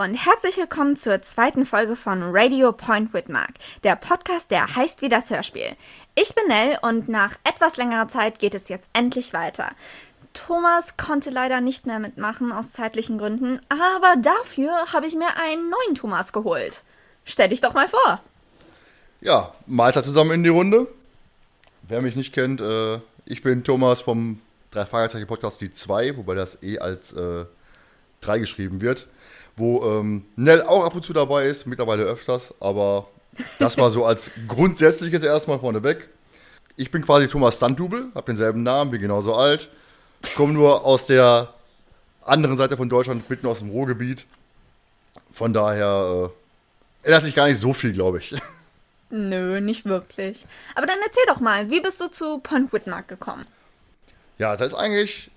und herzlich willkommen zur zweiten Folge von Radio Point with Mark, der Podcast, der heißt wie das Hörspiel. Ich bin Nell und nach etwas längerer Zeit geht es jetzt endlich weiter. Thomas konnte leider nicht mehr mitmachen aus zeitlichen Gründen, aber dafür habe ich mir einen neuen Thomas geholt. Stell dich doch mal vor. Ja, Malta zusammen in die Runde. Wer mich nicht kennt, äh, ich bin Thomas vom drei Fragezeichen Podcast die 2, wobei das eh als äh, 3 geschrieben wird wo ähm, Nell auch ab und zu dabei ist, mittlerweile öfters, aber das war so als grundsätzliches erstmal vorneweg. Ich bin quasi Thomas Stuntdubel, habe denselben Namen, bin genauso alt, komme nur aus der anderen Seite von Deutschland, mitten aus dem Ruhrgebiet. Von daher äh, ändert sich gar nicht so viel, glaube ich. Nö, nicht wirklich. Aber dann erzähl doch mal, wie bist du zu Point Whitmark gekommen? Ja, das ist eigentlich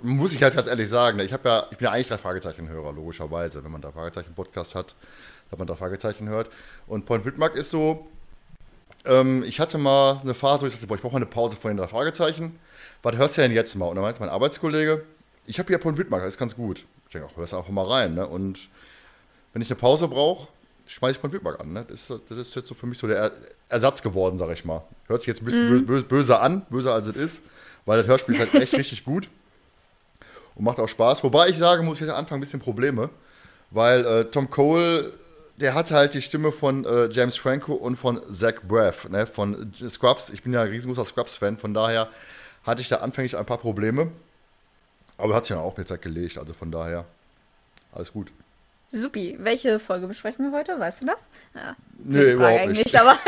muss ich halt ganz ehrlich sagen, ich, ja, ich bin ja eigentlich drei Fragezeichen-Hörer, logischerweise. Wenn man da Fragezeichen-Podcast hat, dass man da Fragezeichen hört. Und Point Widmark ist so, ähm, ich hatte mal eine Phase, wo ich dachte, boah, ich brauche mal eine Pause von den drei Fragezeichen. Was hörst du denn jetzt mal? Und dann meinte mein Arbeitskollege, ich habe hier Point Widmark, das ist ganz gut. Ich denke, auch, hörst du einfach mal rein. Ne? Und wenn ich eine Pause brauche, schmeiße ich Point Widmark an. Ne? Das, ist, das ist jetzt so für mich so der Ersatz geworden, sag ich mal. Hört sich jetzt ein bisschen mm. böse, böse an, böser als es ist, weil das Hörspiel ist halt echt richtig gut und macht auch Spaß. Wobei ich sagen muss, ich hatte am Anfang ein bisschen Probleme, weil äh, Tom Cole, der hatte halt die Stimme von äh, James Franco und von Zach Braff, ne, von Scrubs. Ich bin ja ein riesengroßer Scrubs-Fan, von daher hatte ich da anfänglich ein paar Probleme. Aber hat sich ja auch mit Zeit gelegt, also von daher alles gut. Supi, welche Folge besprechen wir heute? Weißt du das? Ja, nee, überhaupt nicht. Aber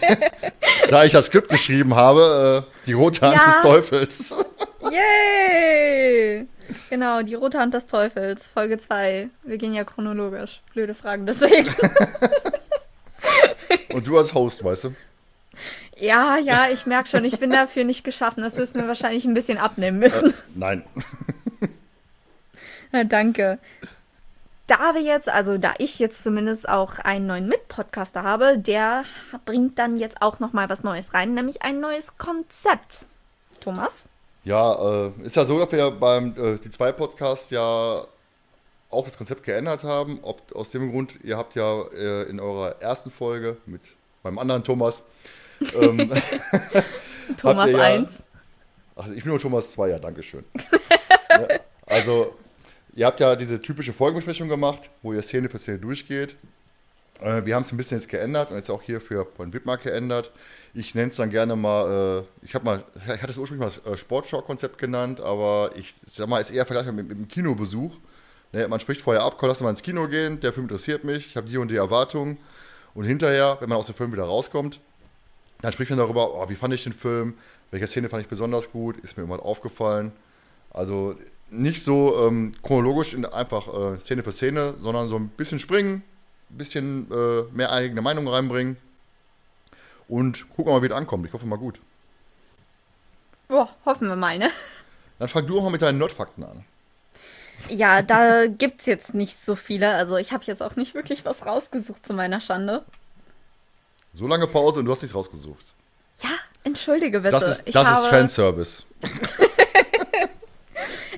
da ich das Skript geschrieben habe, äh, die rote Hand ja. des Teufels. Yay! Genau, die rote Hand des Teufels, Folge 2. Wir gehen ja chronologisch. Blöde Fragen deswegen. Und du als Host, weißt du? Ja, ja, ich merke schon, ich bin dafür nicht geschaffen. Das du mir wahrscheinlich ein bisschen abnehmen müssen. Äh, nein. Na, danke. Da wir jetzt, also da ich jetzt zumindest auch einen neuen Mitpodcaster habe, der bringt dann jetzt auch noch mal was Neues rein, nämlich ein neues Konzept. Thomas? Ja, äh, ist ja so, dass wir beim äh, die zwei Podcast ja auch das Konzept geändert haben. Ob, aus dem Grund, ihr habt ja äh, in eurer ersten Folge mit meinem anderen Thomas. Ähm, Thomas ja, 1. Ach, ich bin nur Thomas 2, ja, Dankeschön. ja, also, ihr habt ja diese typische Folgenbesprechung gemacht, wo ihr Szene für Szene durchgeht. Äh, wir haben es ein bisschen jetzt geändert und jetzt auch hier für Point Widmark geändert. Ich nenne es dann gerne mal, äh, ich habe mal, ich hatte es ursprünglich mal äh, Sportschau-Konzept genannt, aber ich sag mal, ist eher vergleichbar mit, mit einem Kinobesuch. Ne, man spricht vorher ab, komm, lass mal ins Kino gehen, der Film interessiert mich, ich habe die und die Erwartungen. Und hinterher, wenn man aus dem Film wieder rauskommt, dann spricht man darüber, oh, wie fand ich den Film, welche Szene fand ich besonders gut, ist mir irgendwas aufgefallen. Also nicht so ähm, chronologisch in, einfach äh, Szene für Szene, sondern so ein bisschen springen, ein bisschen äh, mehr eigene Meinung reinbringen und gucken wir mal, wie es ankommt. Ich hoffe mal gut. Boah, hoffen wir mal, ne? Dann fang du auch mal mit deinen Nerdfakten an. Ja, da gibt's jetzt nicht so viele. Also ich habe jetzt auch nicht wirklich was rausgesucht zu meiner Schande. So lange Pause und du hast nichts rausgesucht. Ja, entschuldige bitte. Das ist, das ist Fanservice.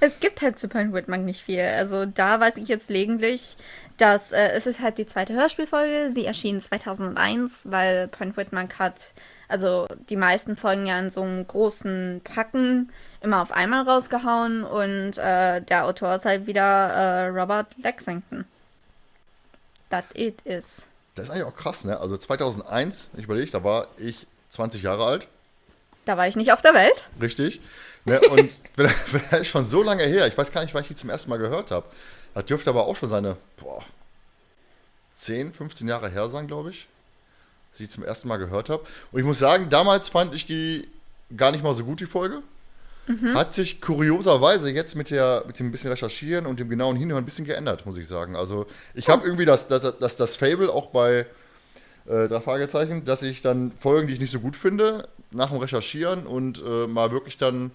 es gibt halt zu Point Whitman nicht viel. Also da weiß ich jetzt lediglich, dass äh, es ist halt die zweite Hörspielfolge. Sie erschien 2001, weil Point Whitman hat also die meisten Folgen ja in so einem großen Packen immer auf einmal rausgehauen und äh, der Autor ist halt wieder äh, Robert Lexington. That it is. Das ist eigentlich auch krass, ne? Also 2001, ich überlege, da war ich 20 Jahre alt. Da war ich nicht auf der Welt. Richtig. Ne? Und das ist schon so lange her. Ich weiß gar nicht, wann ich die zum ersten Mal gehört habe. Das dürfte aber auch schon seine boah, 10, 15 Jahre her sein, glaube ich. Dass ich zum ersten Mal gehört habe. Und ich muss sagen, damals fand ich die gar nicht mal so gut, die Folge. Mhm. Hat sich kurioserweise jetzt mit, der, mit dem bisschen Recherchieren und dem genauen Hinhören ein bisschen geändert, muss ich sagen. Also ich habe oh. irgendwie das, das, das, das Fable auch bei äh, drei Fragezeichen, dass ich dann Folgen, die ich nicht so gut finde, nach dem Recherchieren und äh, mal wirklich dann,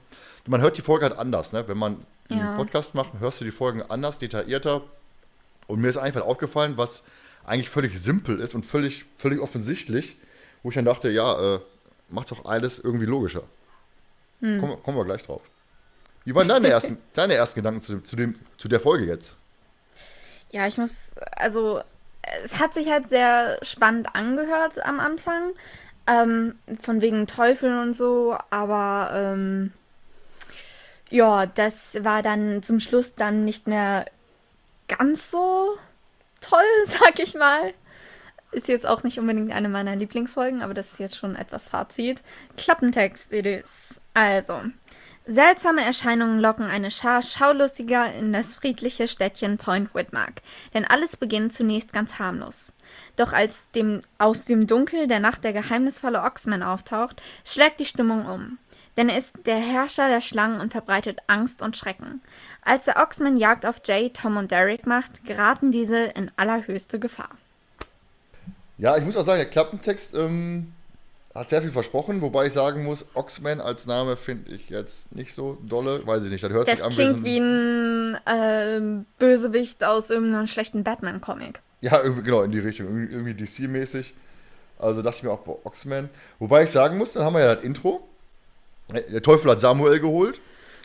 man hört die Folge halt anders, ne? Wenn man ja. einen Podcast macht, hörst du die Folgen anders, detaillierter Und mir ist einfach aufgefallen, was eigentlich völlig simpel ist und völlig, völlig offensichtlich, wo ich dann dachte, ja, äh, macht's doch alles irgendwie logischer. Hm. Kommen, kommen, wir gleich drauf. Wie waren deine ersten, deine ersten Gedanken zu, zu, dem, zu der Folge jetzt? Ja, ich muss, also es hat sich halt sehr spannend angehört am Anfang, ähm, von wegen Teufeln und so, aber ähm, ja, das war dann zum Schluss dann nicht mehr ganz so toll, sag ich mal. Ist jetzt auch nicht unbedingt eine meiner Lieblingsfolgen, aber das ist jetzt schon etwas Fazit. Klappentext it is. Also, Seltsame Erscheinungen locken eine Schar Schaulustiger in das friedliche Städtchen Point Whitmark, denn alles beginnt zunächst ganz harmlos. Doch als dem, aus dem Dunkel der Nacht der geheimnisvolle Oxman auftaucht, schlägt die Stimmung um. Denn er ist der Herrscher der Schlangen und verbreitet Angst und Schrecken. Als der Oxman Jagd auf Jay, Tom und Derek macht, geraten diese in allerhöchste Gefahr. Ja, ich muss auch sagen, der Klappentext ähm, hat sehr viel versprochen, wobei ich sagen muss, Oxman als Name finde ich jetzt nicht so dolle. Weiß ich nicht, das hört das sich an klingt wie ein äh, Bösewicht aus irgendeinem schlechten Batman-Comic. Ja, genau, in die Richtung. Irgendwie DC-mäßig. Also dachte ich mir auch bei Oxman. Wobei ich sagen muss, dann haben wir ja das Intro. Der Teufel hat Samuel geholt.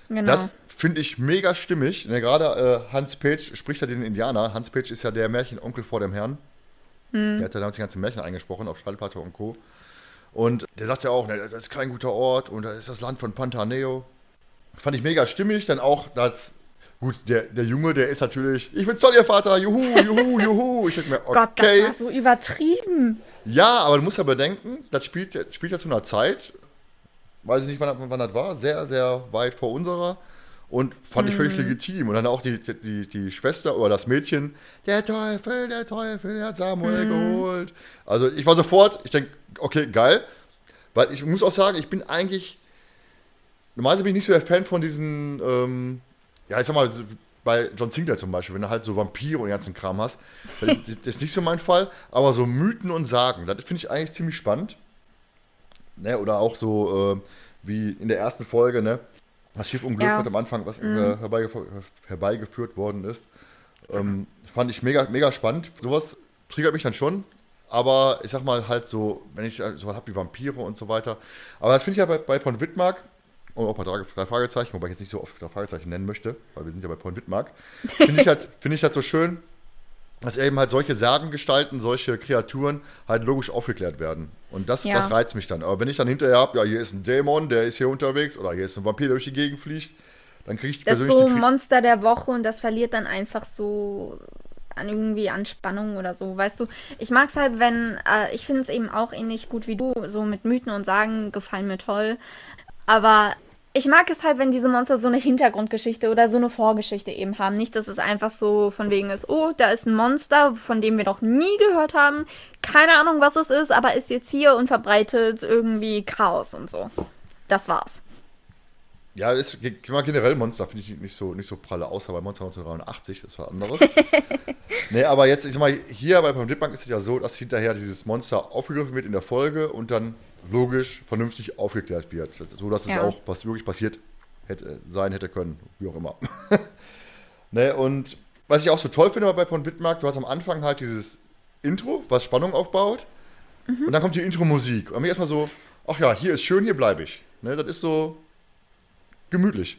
Genau. Das finde ich mega stimmig. Ne, Gerade äh, Hans Page spricht ja den Indianer. Hans Page ist ja der Märchenonkel vor dem Herrn. Hm. Der hat ja damals die ganzen Märchen eingesprochen auf Schallplatte und Co. Und der sagt ja auch, ne, das ist kein guter Ort und das ist das Land von Pantaneo. Fand ich mega stimmig, dann auch das. Gut, der, der Junge, der ist natürlich, ich bin's toll, ihr Vater, juhu, juhu, juhu. Ich denke mir, okay. Gott, das war so übertrieben. Ja, aber du musst ja bedenken, das spielt, spielt ja zu einer Zeit, weiß ich nicht, wann, wann das war, sehr, sehr weit vor unserer. Und fand ich völlig mhm. legitim. Und dann auch die, die, die Schwester oder das Mädchen, der Teufel, der Teufel, der hat Samuel mhm. geholt. Also ich war sofort, ich denke, okay, geil. Weil ich muss auch sagen, ich bin eigentlich, normalerweise bin ich nicht so der Fan von diesen, ähm, ja, ich sag mal, bei John Sinclair zum Beispiel, wenn du halt so Vampire und den ganzen Kram hast, das ist nicht so mein Fall, aber so Mythen und Sagen, das finde ich eigentlich ziemlich spannend. Ne, oder auch so, äh, wie in der ersten Folge, ne, das Schiffunglück ja. am Anfang, was mhm. herbeigeführt, herbeigeführt worden ist. Ähm, fand ich mega, mega spannend. Sowas triggert mich dann schon. Aber ich sag mal halt so, wenn ich so was habe wie Vampire und so weiter. Aber das finde ich ja bei, bei Point Wittmark und auch bei drei Fragezeichen, wobei ich jetzt nicht so oft drei Fragezeichen nennen möchte, weil wir sind ja bei Point Wittmark, finde ich, halt, find ich halt so schön, dass eben halt solche Sagengestalten, solche Kreaturen halt logisch aufgeklärt werden. Und das, ja. das reizt mich dann. Aber wenn ich dann hinterher habe, ja, hier ist ein Dämon, der ist hier unterwegs, oder hier ist ein Vampir, der durch die Gegend fliegt, dann kriege ich Das ist so ein Monster der Woche und das verliert dann einfach so an irgendwie an Spannung oder so. Weißt du, ich mag es halt, wenn, äh, ich finde es eben auch ähnlich gut wie du, so mit Mythen und Sagen gefallen mir toll. Aber ich mag es halt, wenn diese Monster so eine Hintergrundgeschichte oder so eine Vorgeschichte eben haben. Nicht, dass es einfach so von wegen ist, oh, da ist ein Monster, von dem wir noch nie gehört haben. Keine Ahnung, was es ist, aber ist jetzt hier und verbreitet irgendwie Chaos und so. Das war's. Ja, das ist generell Monster finde ich nicht so, nicht so pralle, außer bei Monster 1983, das war anderes. nee, aber jetzt, ich sag mal, hier bei Panditbank ist es ja so, dass hinterher dieses Monster aufgegriffen wird in der Folge und dann logisch, vernünftig aufgeklärt wird. So dass ja. es auch was wirklich passiert hätte, sein hätte können, wie auch immer. ne, und was ich auch so toll finde bei Pont Wittmark, du hast am Anfang halt dieses Intro, was Spannung aufbaut. Mhm. Und dann kommt die Intro-Musik. Und mir erstmal so, ach ja, hier ist schön, hier bleibe ich. Ne, das ist so gemütlich.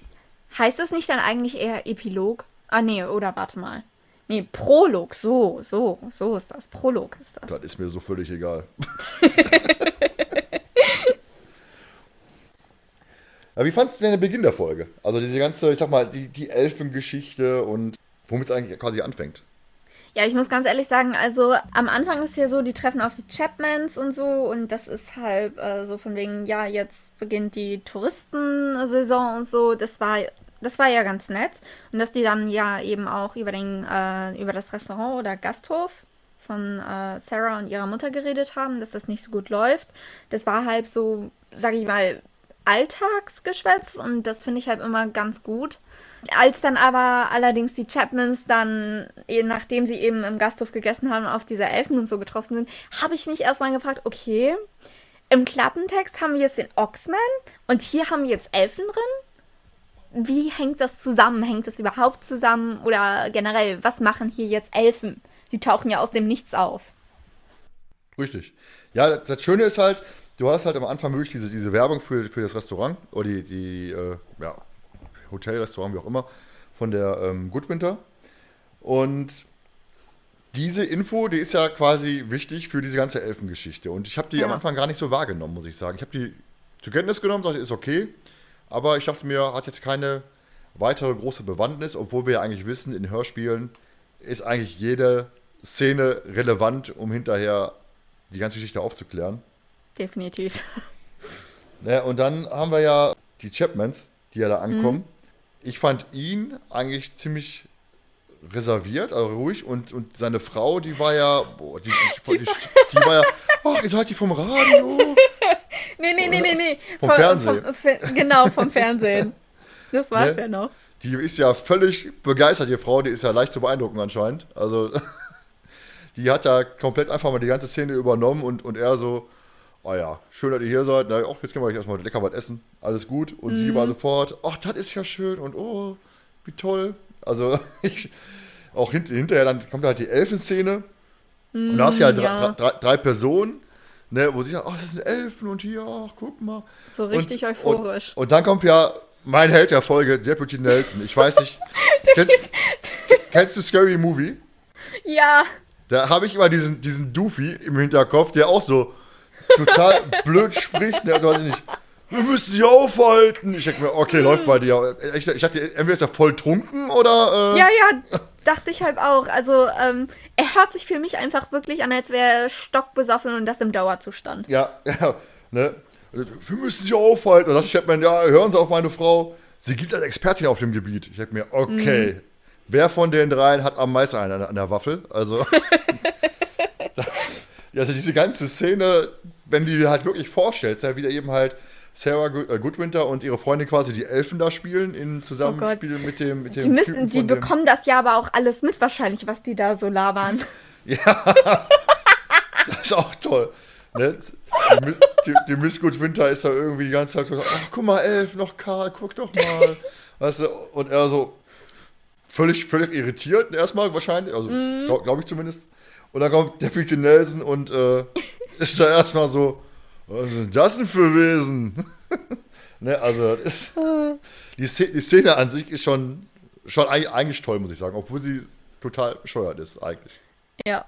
Heißt das nicht dann eigentlich eher Epilog? Ah, nee, oder warte mal. Nee, Prolog, so, so, so ist das. Prolog ist das. Das ist mir so völlig egal. Aber wie fandest du denn den Beginn der Folge? Also diese ganze, ich sag mal, die, die Elfengeschichte und womit es eigentlich quasi anfängt. Ja, ich muss ganz ehrlich sagen, also am Anfang ist ja so, die treffen auf die Chapmans und so und das ist halt äh, so von wegen, ja, jetzt beginnt die Touristensaison und so. Das war, das war ja ganz nett. Und dass die dann ja eben auch über, den, äh, über das Restaurant oder Gasthof von äh, Sarah und ihrer Mutter geredet haben, dass das nicht so gut läuft. Das war halt so, sag ich mal, Alltagsgeschwätz und das finde ich halt immer ganz gut. Als dann aber allerdings die Chapmans dann, nachdem sie eben im Gasthof gegessen haben, auf diese Elfen und so getroffen sind, habe ich mich erstmal gefragt, okay, im Klappentext haben wir jetzt den Oxman und hier haben wir jetzt Elfen drin. wie hängt das zusammen? Hängt das überhaupt zusammen? Oder generell, was machen hier jetzt Elfen? Die tauchen ja aus dem Nichts auf. Richtig. Ja, das Schöne ist halt, du hast halt am Anfang wirklich diese, diese Werbung für, für das Restaurant oder die, die äh, ja, Hotelrestaurant, wie auch immer, von der ähm, Goodwinter. Und diese Info, die ist ja quasi wichtig für diese ganze Elfengeschichte. Und ich habe die ja. am Anfang gar nicht so wahrgenommen, muss ich sagen. Ich habe die zur Kenntnis genommen, dachte, ist okay. Aber ich dachte mir, hat jetzt keine weitere große Bewandtnis, obwohl wir ja eigentlich wissen, in Hörspielen ist eigentlich jede Szene relevant, um hinterher die ganze Geschichte aufzuklären. Definitiv. Ja, und dann haben wir ja die Chapmans, die ja da ankommen. Mhm. Ich fand ihn eigentlich ziemlich reserviert, also ruhig. Und, und seine Frau, die war ja, boah, die, die, die, die war ja, ach, ihr seid die vom Radio. nee, nee, nee, nee, nee. Vom Von, Fernsehen. Vom, genau, vom Fernsehen. Das war's ne? ja noch. Die ist ja völlig begeistert, die Frau, die ist ja leicht zu beeindrucken anscheinend. Also, die hat da komplett einfach mal die ganze Szene übernommen und, und er so, oh ja, schön, dass ihr hier seid. Na, auch jetzt können wir euch erstmal lecker was essen. Alles gut. Und mhm. sie war sofort, ach, das ist ja schön und oh, wie toll. Also, ich, auch hint, hinterher dann kommt halt die Elfenszene. Mm, und da hast du ja, ja. Drei, drei, drei, Personen, ne, wo sie sagen, oh, das sind Elfen und hier, ach, guck mal. So richtig und, euphorisch. Und, und, dann kommt ja mein Held der Folge, Deputy Nelson. Ich weiß nicht. kennst, kennst du Scary Movie? Ja. Da habe ich immer diesen, diesen Doofy im Hinterkopf, der auch so total blöd spricht. Ne, weiß ich nicht wir müssen sie aufhalten. Ich denke mir, okay, läuft bei dir. Ich, ich dachte, entweder ist er voll trunken oder. Äh ja, ja, dachte ich halt auch. Also, ähm, er hört sich für mich einfach wirklich an, als wäre er stockbesoffen und das im Dauerzustand. Ja, ja, ne? Wir müssen sie aufhalten. Und das schreibt man, ja, hören Sie auf meine Frau. Sie gilt als Expertin auf dem Gebiet. Ich denke mir, okay, mhm. wer von den dreien hat am meisten einen an der Waffel? Also. also diese ganze Szene, wenn du dir halt wirklich vorstellst, ja, wie der eben halt Sarah äh, Goodwinter und ihre Freundin quasi die Elfen da spielen im Zusammenspiel oh mit dem mit dem Die, müssen, die bekommen das ja aber auch alles mit wahrscheinlich, was die da so labern. ja. das ist auch toll. Ne? Die, die, die, Miss Goodwinter ist da irgendwie die ganze Zeit so, ach guck mal, Elf, noch Karl, guck doch mal. weißt du, und er so völlig, völlig irritiert erstmal wahrscheinlich, also mm. glaube glaub ich zumindest. Und dann kommt Deputy Nelson und äh, ist da erstmal so, was ist das denn für Wesen? ne, also, ist, die, Szene, die, Szene an sich ist schon, schon eigentlich toll, muss ich sagen, obwohl sie total bescheuert ist, eigentlich. Ja.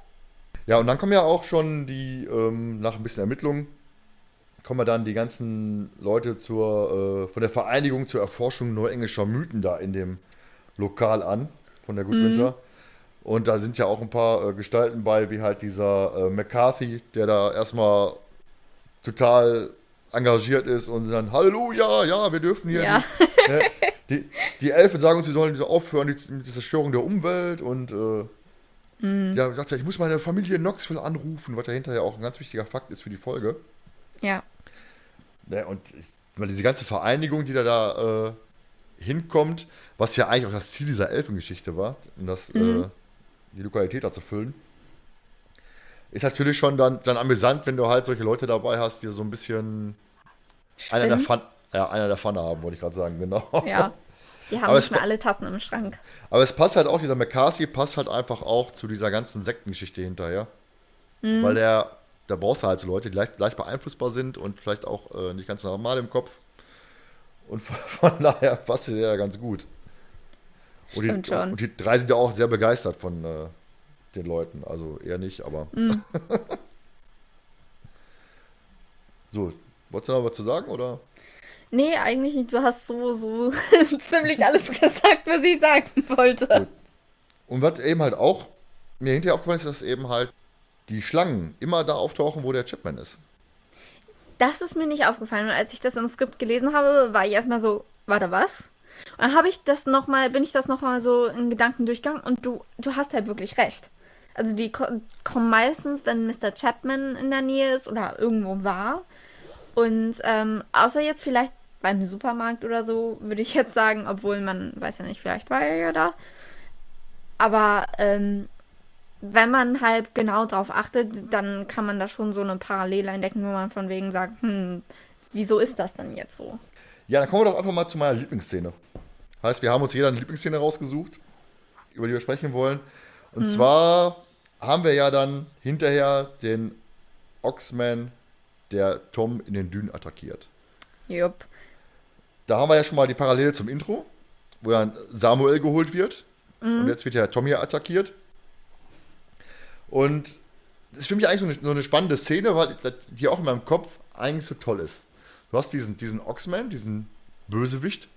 Ja, und dann kommen ja auch schon die, ähm, nach ein bisschen Ermittlungen, kommen dann die ganzen Leute zur, äh, von der Vereinigung zur Erforschung neuenglischer Mythen da in dem Lokal an, von der Goodwinter. Mhm. Und da sind ja auch ein paar äh, Gestalten bei, wie halt dieser äh, McCarthy, der da erstmal total engagiert ist und dann Halleluja, ja, wir dürfen hier. Ja. Die, ne, die, die, Elfen sagen uns, sie sollen aufhören mit der Zerstörung der Umwelt und äh, mhm. ja, sagt ja, ich muss meine Familie in Knoxville anrufen, was dahinter ja auch ein ganz wichtiger Fakt ist für die Folge. Ja. ne, und ich, weil diese ganze Vereinigung, die da, da äh, hinkommt, was ja eigentlich auch das Ziel dieser Elfengeschichte war, um das, mhm. Die Lokalität da zu füllen ist natürlich schon dann, dann amüsant, wenn du halt solche Leute dabei hast, die so ein bisschen einer der, Fun, ja, einer der Pfanne haben, wollte ich gerade sagen, genau. Ja. Die haben aber nicht mehr alle Tassen im Schrank. Aber es passt halt auch, dieser McCarthy passt halt einfach auch zu dieser ganzen Sektengeschichte hinterher. Mhm. Weil der, da brauchst du halt so Leute, die leicht, leicht beeinflussbar sind und vielleicht auch äh, nicht ganz normal im Kopf. Und von, von daher passt der ja ganz gut. Und die, und die, drei sind ja auch sehr begeistert von, äh, den Leuten. Also eher nicht, aber. Mm. so, wolltest du noch was zu sagen oder? Nee, eigentlich nicht. Du hast so, so ziemlich alles gesagt, was ich sagen wollte. Gut. Und was eben halt auch mir hinterher aufgefallen ist, dass eben halt die Schlangen immer da auftauchen, wo der Chapman ist. Das ist mir nicht aufgefallen. Und als ich das im Skript gelesen habe, war ich erstmal so, warte, was? Und dann habe ich das noch mal, bin ich das nochmal so in Gedanken durchgegangen und du, du hast halt wirklich recht. Also die kommen meistens, wenn Mr. Chapman in der Nähe ist oder irgendwo war. Und ähm, außer jetzt vielleicht beim Supermarkt oder so, würde ich jetzt sagen, obwohl man weiß ja nicht, vielleicht war er ja da. Aber ähm, wenn man halt genau drauf achtet, dann kann man da schon so eine Parallele entdecken, wo man von wegen sagt, hm, wieso ist das denn jetzt so? Ja, dann kommen wir doch einfach mal zu meiner Lieblingsszene. Heißt, wir haben uns jeder eine Lieblingsszene rausgesucht, über die wir sprechen wollen. Und mhm. zwar haben wir ja dann hinterher den Oxman, der Tom in den Dünen attackiert. Jupp. Da haben wir ja schon mal die Parallele zum Intro, wo dann Samuel geholt wird. Mhm. Und jetzt wird ja Tom hier attackiert. Und das ist für mich eigentlich so eine, so eine, spannende Szene, weil die auch in meinem Kopf eigentlich so toll ist. Du hast diesen, diesen Oxman, diesen Bösewicht,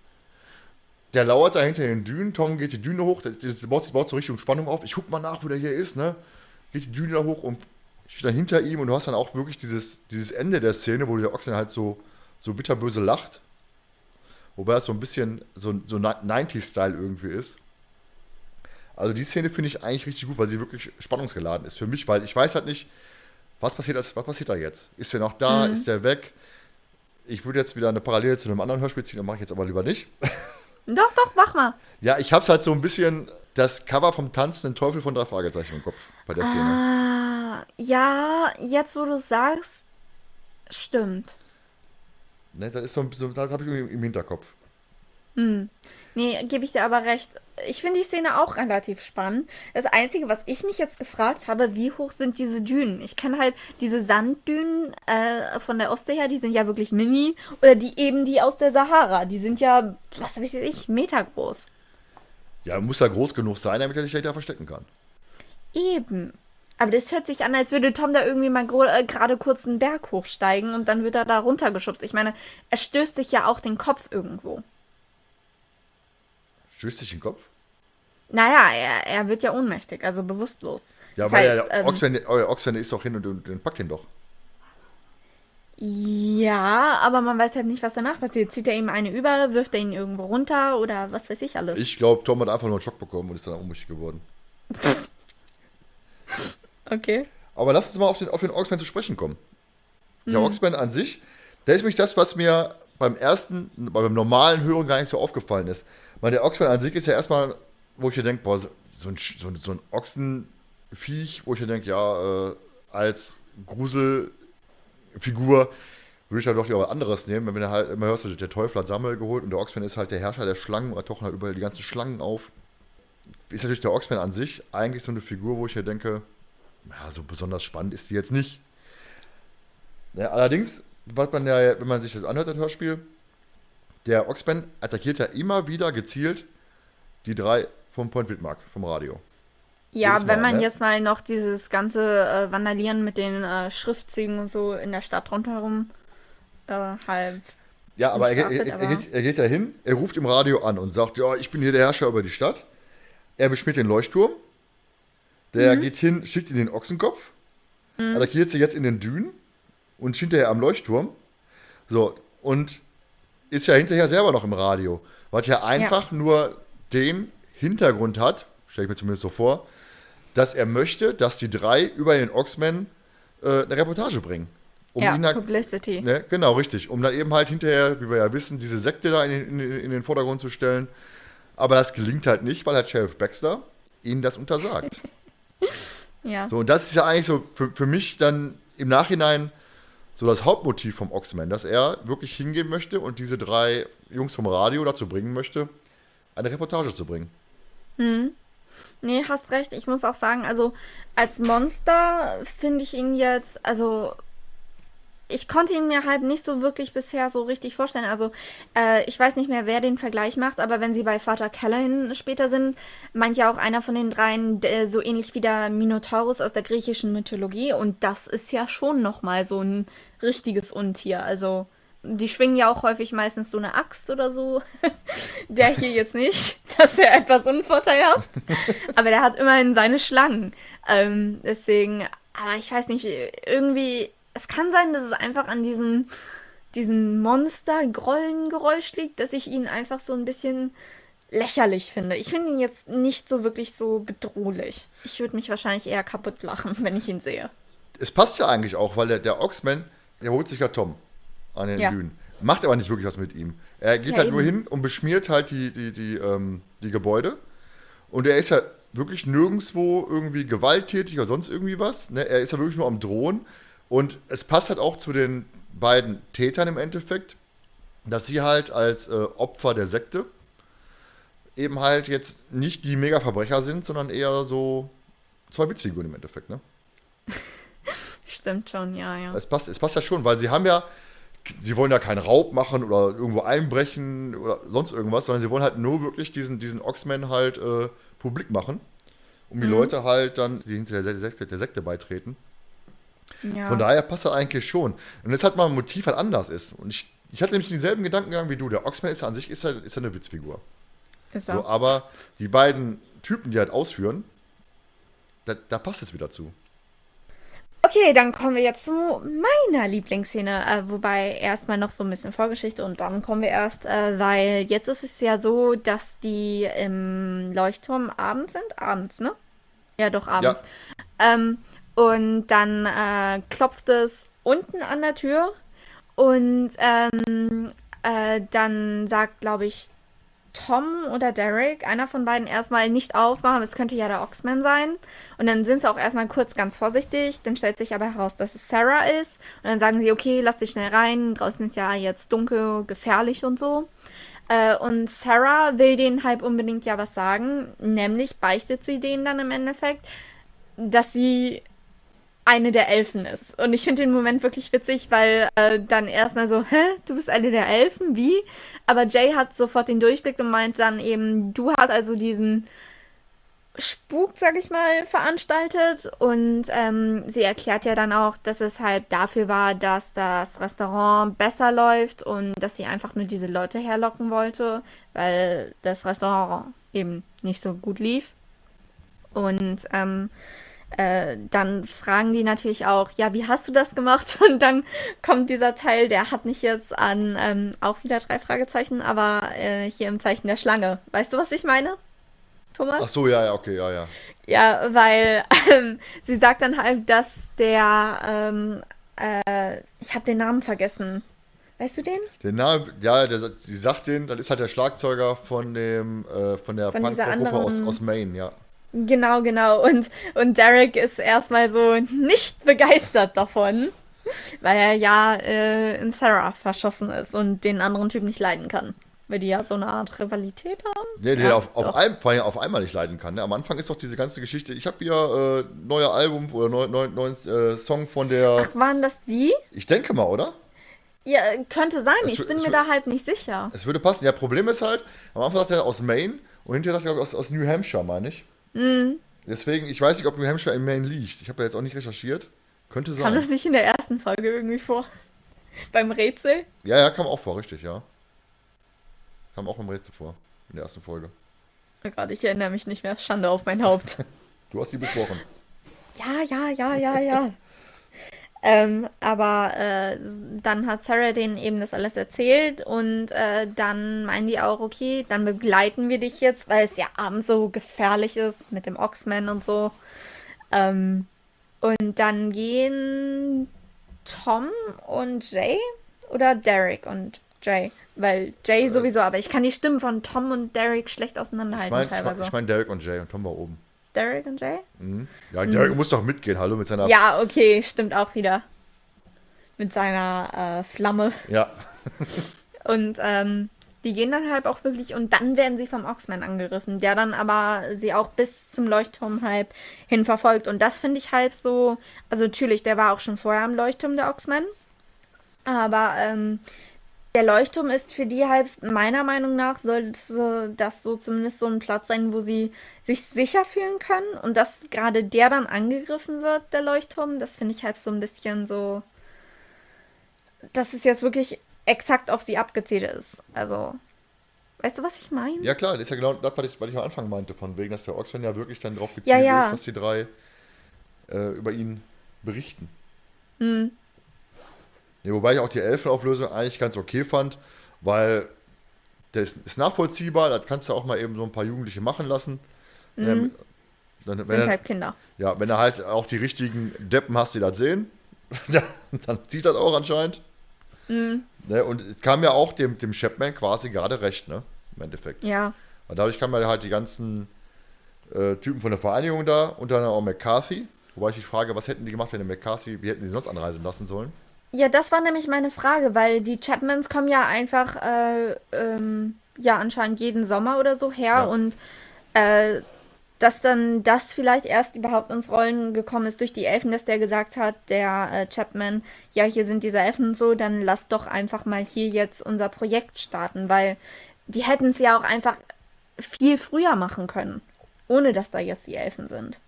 der lauert da hinter den Dünen. Tom geht die Düne hoch, das, das baut, das baut so Richtung Spannung auf. Ich guck mal nach, wo der hier ist, ne? Geht die Düne da hoch und steht dann hinter ihm und du hast dann auch wirklich dieses, dieses Ende der Szene, wo der Oxman halt so, so bitterböse lacht. Wobei das so ein bisschen so, so 90s-Style irgendwie ist. Also die Szene finde ich eigentlich richtig gut, weil sie wirklich spannungsgeladen ist für mich, weil ich weiß halt nicht, was passiert, was passiert da jetzt? Ist der noch da? Mhm. Ist der weg? Ich würde jetzt wieder eine Parallele zu einem anderen Hörspiel ziehen, das mache ich jetzt aber lieber nicht. Doch, doch, mach mal. Ja, ich habe halt so ein bisschen das Cover vom tanzenden Teufel von drei Fragezeichen im Kopf bei der Szene. Ah, ja, jetzt wo du es sagst, stimmt. Ne, das ist so, so das habe ich im Hinterkopf. Hm. Nee, gebe ich dir aber recht. Ich finde die Szene auch relativ spannend. Das Einzige, was ich mich jetzt gefragt habe, wie hoch sind diese Dünen? Ich kenne halt diese Sanddünen äh, von der Ostsee her, die sind ja wirklich mini. Oder die eben die aus der Sahara. Die sind ja, was weiß ich, Meter groß. Ja, muss ja groß genug sein, damit er sich da verstecken kann. Eben. Aber das hört sich an, als würde Tom da irgendwie mal äh, gerade kurz einen Berg hochsteigen und dann wird er da runtergeschubst. Ich meine, er stößt sich ja auch den Kopf irgendwo. Stößt sich den Kopf? Naja, er, er wird ja ohnmächtig, also bewusstlos. Ja, das weil heißt, der ähm, Oxfam, euer Oxfam ist doch hin und, und, und packt ihn doch. Ja, aber man weiß halt nicht, was danach passiert. Zieht er ihm eine über, wirft er ihn irgendwo runter oder was weiß ich alles. Ich glaube, Tom hat einfach nur einen Schock bekommen und ist dann ohnmächtig geworden. okay. Aber lass uns mal auf den, auf den Oxman zu sprechen kommen. Der hm. Oxman an sich, der ist nämlich das, was mir beim ersten, beim normalen Hören gar nicht so aufgefallen ist. Weil der Oxman an sich ist ja erstmal, wo ich mir denke, boah, so ein, so, ein, so ein Ochsenviech, wo ich mir denke, ja, äh, als Gruselfigur würde ich ja doch lieber was anderes nehmen. Wenn du halt immer hörst, der Teufel hat Sammel geholt und der Oxman ist halt der Herrscher der Schlangen, da tauchen halt überall die ganzen Schlangen auf. Ist natürlich der Oxman an sich eigentlich so eine Figur, wo ich mir denke, ja, so besonders spannend ist die jetzt nicht. Ja, allerdings, was man ja, wenn man sich das anhört, das Hörspiel, der Oxman attackiert ja immer wieder gezielt die drei vom Point Widmark, vom Radio. Ja, Mal, wenn man ne? jetzt mal noch dieses ganze äh, Vandalieren mit den äh, Schriftzügen und so in der Stadt rundherum äh, halt. Ja, aber, er, er, er, geht, er geht ja hin, er ruft im Radio an und sagt, ja, ich bin hier der Herrscher über die Stadt. Er beschmiert den Leuchtturm. Der mhm. geht hin, schickt ihn den Ochsenkopf, mhm. attackiert sie jetzt in den Dünen und hinterher am Leuchtturm. So, und ist ja hinterher selber noch im Radio, was ja einfach ja. nur den Hintergrund hat, stelle ich mir zumindest so vor, dass er möchte, dass die drei über den Oxman äh, eine Reportage bringen. Um ja, dann, Publicity. Ne, genau, richtig. Um dann eben halt hinterher, wie wir ja wissen, diese Sekte da in, in, in, den Vordergrund zu stellen. Aber das gelingt halt nicht, weil halt Sheriff Baxter ihnen das untersagt. ja. So, und das ist ja eigentlich so für, für mich dann im Nachhinein so das Hauptmotiv vom Oxman, dass er wirklich hingehen möchte und diese drei Jungs vom Radio dazu bringen möchte, eine Reportage zu bringen. Hm. Nee, hast recht. Ich muss auch sagen, also als Monster finde ich ihn jetzt, also ich konnte ihn mir halt nicht so wirklich bisher so richtig vorstellen. Also, äh, ich weiß nicht mehr, wer den Vergleich macht, aber wenn sie bei Vater Callahan später sind, meint ja auch einer von den dreien der, so ähnlich wie der Minotaurus aus der griechischen Mythologie. Und das ist ja schon nochmal so ein richtiges Untier. Also, die schwingen ja auch häufig meistens so eine Axt oder so. der hier jetzt nicht. Das ist ja etwas unvorteilhaft. Aber der hat immerhin seine Schlangen. Ähm, deswegen, aber ich weiß nicht, irgendwie es kann sein, dass es einfach an diesem, diesem Monster-Grollen-Geräusch liegt, dass ich ihn einfach so ein bisschen lächerlich finde. Ich finde ihn jetzt nicht so wirklich so bedrohlich. Ich würde mich wahrscheinlich eher kaputt lachen, wenn ich ihn sehe. Es passt ja eigentlich auch, weil der, der Oxman, der holt sich ja Tom an den ja. Dünen. Macht aber nicht wirklich was mit ihm. Er geht ja, halt eben. nur hin und beschmiert halt die, die, die, ähm, die Gebäude. Und er ist ja wirklich nirgendwo irgendwie gewalttätig oder sonst irgendwie was. Ne? Er ist ja wirklich nur am Drohen. Und es passt halt auch zu den beiden Tätern im Endeffekt, dass sie halt als äh, Opfer der Sekte eben halt jetzt nicht die Mega-Verbrecher sind, sondern eher so zwei Witzfiguren im Endeffekt, ne? Stimmt schon, ja, ja. Es passt, es passt ja schon, weil sie haben ja, sie wollen ja keinen Raub machen oder irgendwo einbrechen oder sonst irgendwas, sondern sie wollen halt nur wirklich diesen, diesen Oxman halt äh, publik machen, um die Mhm. Leute halt dann, die hinter der Sekte, der Sekte beitreten. ja. Von daher passt das eigentlich schon. Und jetzt hat mal ein Motiv halt anders ist. Und ich, ich hatte nämlich denselben Gedankengang wie du. Der Oxman ist ja an sich ist ja, ist ja eine Witzfigur. ist So, er. aber die beiden Typen, die halt ausführen, da, da passt es wieder zu. Okay, dann kommen wir jetzt zu meiner Lieblingsszene. Äh, wobei erstmal noch so ein bisschen Vorgeschichte und dann kommen wir erst, äh, weil jetzt ist es ja so, dass die im Leuchtturm abends sind. Abends, ne? Ja, doch, abends. Ähm, und dann äh, klopft es unten an der Tür und ähm, äh, dann sagt, glaube ich, Tom oder Derek, einer von beiden, erstmal nicht aufmachen. Das könnte ja der Oxman sein. Und dann sind sie auch erstmal kurz ganz vorsichtig. Dann stellt sich aber heraus, dass es Sarah ist. Und dann sagen sie, okay, lass dich schnell rein. Draußen ist ja jetzt dunkel, gefährlich und so. Äh, und Sarah will denen halt unbedingt ja was sagen. Nämlich beichtet sie denen dann im Endeffekt, dass sie eine der Elfen ist. Und ich finde den Moment wirklich witzig, weil äh, dann erstmal so, hä, du bist eine der Elfen? Wie? Aber Jay hat sofort den Durchblick und meint dann eben, du hast also diesen Spuk, sag ich mal, veranstaltet. Und ähm, sie erklärt ja dann auch, dass es halt dafür war, dass das Restaurant besser läuft und dass sie einfach nur diese Leute herlocken wollte, weil das Restaurant eben nicht so gut lief. Und ähm, äh, dann fragen die natürlich auch, ja, wie hast du das gemacht? Und dann kommt dieser Teil, der hat nicht jetzt an ähm, auch wieder drei Fragezeichen, aber äh, hier im Zeichen der Schlange. Weißt du, was ich meine? Thomas? Ach so, ja, ja, okay, ja, ja. Ja, weil ähm, sie sagt dann halt, dass der, ähm, äh, ich habe den Namen vergessen. Weißt du den? Der Name, ja, der, die sagt den, das ist halt der Schlagzeuger von dem, äh, von der Punkrock-Gruppe aus, aus Maine, ja. Genau, genau. Und, und Derek ist erstmal so nicht begeistert davon, weil er ja äh, in Sarah verschossen ist und den anderen Typ nicht leiden kann. Weil die ja so eine Art Rivalität haben. Nee, der Ja, auf, auf, ein, vor allem auf einmal nicht leiden kann. Ne? Am Anfang ist doch diese ganze Geschichte, ich habe hier äh, neuer Album oder neu, neu, neuen äh, Song von der, Ach, waren das die? ich denke mal, oder? Ja, könnte sein. Es Ich bin es mir wür- da halt nicht sicher. Es würde passen. Ja, Problem ist halt, am Anfang sagt er aus Maine und hinterher sagt er aus, aus New Hampshire, meine ich. Mhm. Deswegen, ich weiß nicht, ob New Hampshire in Maine liegt. Ich habe da jetzt auch nicht recherchiert. Könnte Kam das sein. nicht in der ersten Folge irgendwie vor? Beim Rätsel? Ja, ja, kam auch vor, richtig, ja. Kam auch im Rätsel vor, in der ersten Folge. Oh Gott, ich erinnere mich nicht mehr. Schande auf mein Haupt. Du hast die besprochen. Ja, ja, ja, ja, ja. Ähm, aber äh, dann hat Sarah denen eben das alles erzählt und äh, dann meinen die auch, okay, dann begleiten wir dich jetzt, weil es ja abends so gefährlich ist mit dem Oxman und so. Ähm, und dann gehen Tom und Jay oder Derek und Jay, weil Jay sowieso, aber ich kann die Stimmen von Tom und Derek schlecht Ich auseinanderhalten meine ich mein, teilweise. ich mein Derek und Jay und Tom war oben. Derek und Jay? Mhm. Ja, Derek muss doch mitgehen, hallo, mit seiner. Ja, okay, stimmt auch wieder. Mit seiner äh, Flamme. Ja. Und ähm, die gehen dann halt auch wirklich und dann werden sie vom Oxman angegriffen, der dann aber sie auch bis zum Leuchtturm halb hin verfolgt. Und das finde ich halb so, also natürlich, der war auch schon vorher am Leuchtturm, der Oxman. Aber ähm, der Leuchtturm ist für die halt, meiner Meinung nach, sollte das so zumindest so ein Platz sein, wo sie sich sicher fühlen können. Und dass gerade der dann angegriffen wird, der Leuchtturm, das finde ich halt so ein bisschen so, dass es jetzt wirklich exakt auf sie abgezielt ist. Also, weißt du, was ich meine? Ja klar, das ist ja genau das, was ich, was ich am Anfang meinte, von wegen, dass der Oxfam ja wirklich dann drauf gezielt Ja, ja. ist, dass die drei äh, über ihn berichten. Hm. Ja, wobei ich auch die Elfenauflösung eigentlich ganz okay fand, weil das ist nachvollziehbar, das kannst du auch mal eben so ein paar Jugendliche machen lassen. Ähm, dann, Mhm. Sind er, halt Kinder. ja, wenn du halt auch die richtigen Deppen hast, die das sehen, dann zieht das auch anscheinend. Mhm. Ne, und es kam ja auch dem, dem Chapman quasi gerade recht, ne? Im Endeffekt. Ja. Und dadurch kamen ja halt die ganzen äh, Typen von der Vereinigung da, unter anderem auch McCarthy. Wobei ich mich frage, was hätten die gemacht, wenn der McCarthy, wie hätten die sonst anreisen lassen sollen? Ja, das war nämlich meine Frage, weil die Chapmans kommen ja einfach, äh, ähm, ja anscheinend jeden Sommer oder so her Ja. und äh, dass dann das vielleicht erst überhaupt ins Rollen gekommen ist durch die Elfen, dass der gesagt hat, der äh, Chapman, ja, hier sind diese Elfen und so, dann lass doch einfach mal hier jetzt unser Projekt starten, weil die hätten es ja auch einfach viel früher machen können, ohne dass da jetzt die Elfen sind.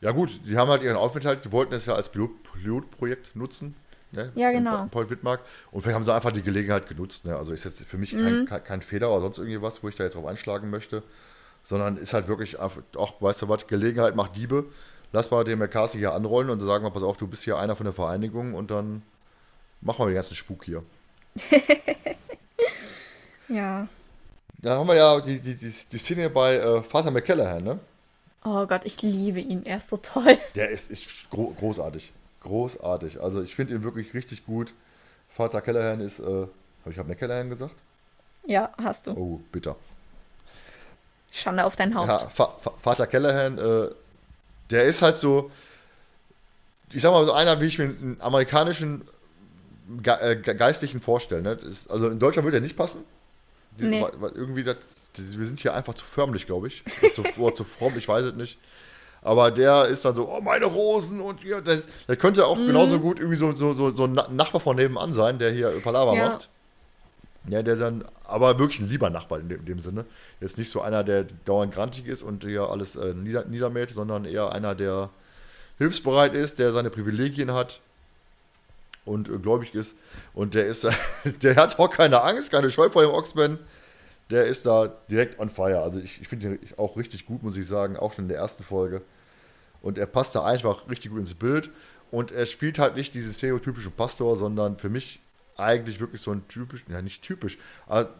Ja gut, die haben halt ihren Aufenthalt, die wollten es ja als Pilot, Pilotprojekt nutzen. Ne? Ja, genau. In Point Wittmark. Und vielleicht haben sie einfach die Gelegenheit genutzt. Ne? Also ist jetzt für mich Mhm. kein, kein, Fehler oder sonst irgendwie was, wo ich da jetzt drauf einschlagen möchte. Sondern ist halt wirklich auch, weißt du was, Gelegenheit macht Diebe. Lass mal den McCarthy hier anrollen und sagen mal, pass auf, du bist hier einer von der Vereinigung und dann mach mal den ganzen Spuk hier. Ja. Da haben wir ja die, die, die, die Szene bei äh, Vater McCallaghan, ne? Oh Gott, ich liebe ihn, er ist so toll. Der ist, ist gro großartig. Großartig. Also ich finde ihn wirklich richtig gut. Vater Callahan ist, äh, habe ich gerade McCallahan gesagt? Ja, hast du. Oh, bitter. Schande auf dein Haupt. Ja, Fa Fa Vater Callahan, äh, der ist halt so, ich sag mal, so einer, wie ich mir einen amerikanischen Ge äh, Ge- Geistlichen vorstelle. Ne? Ist, also in Deutschland würde er nicht passen. Nee. weil, irgendwie, das, wir sind hier einfach zu förmlich, glaube ich. Oder zu, oder zu fromm, ich weiß es nicht. Aber der ist dann so, oh, meine Rosen und ja, das, der könnte auch Mhm. genauso gut irgendwie so, so, so, so ein Na- Nachbar von nebenan sein, der hier Palaver Ja. macht. Ja, der dann, aber wirklich ein lieber Nachbar in dem, in dem Sinne. Jetzt nicht so einer, der dauernd grantig ist und hier alles äh, nieder, niedermäht, sondern eher einer, der hilfsbereit ist, der seine Privilegien hat und äh, gläubig ist. Und der ist, der hat auch keine Angst, keine Scheu vor dem Oxman. Der ist da direkt on fire. Also ich, ich finde ihn auch richtig gut, muss ich sagen, auch schon in der ersten Folge. Und er passt da einfach richtig gut ins Bild. Und er spielt halt nicht diesen stereotypischen Pastor, sondern für mich eigentlich wirklich so ein typisch, ja nicht typisch, aber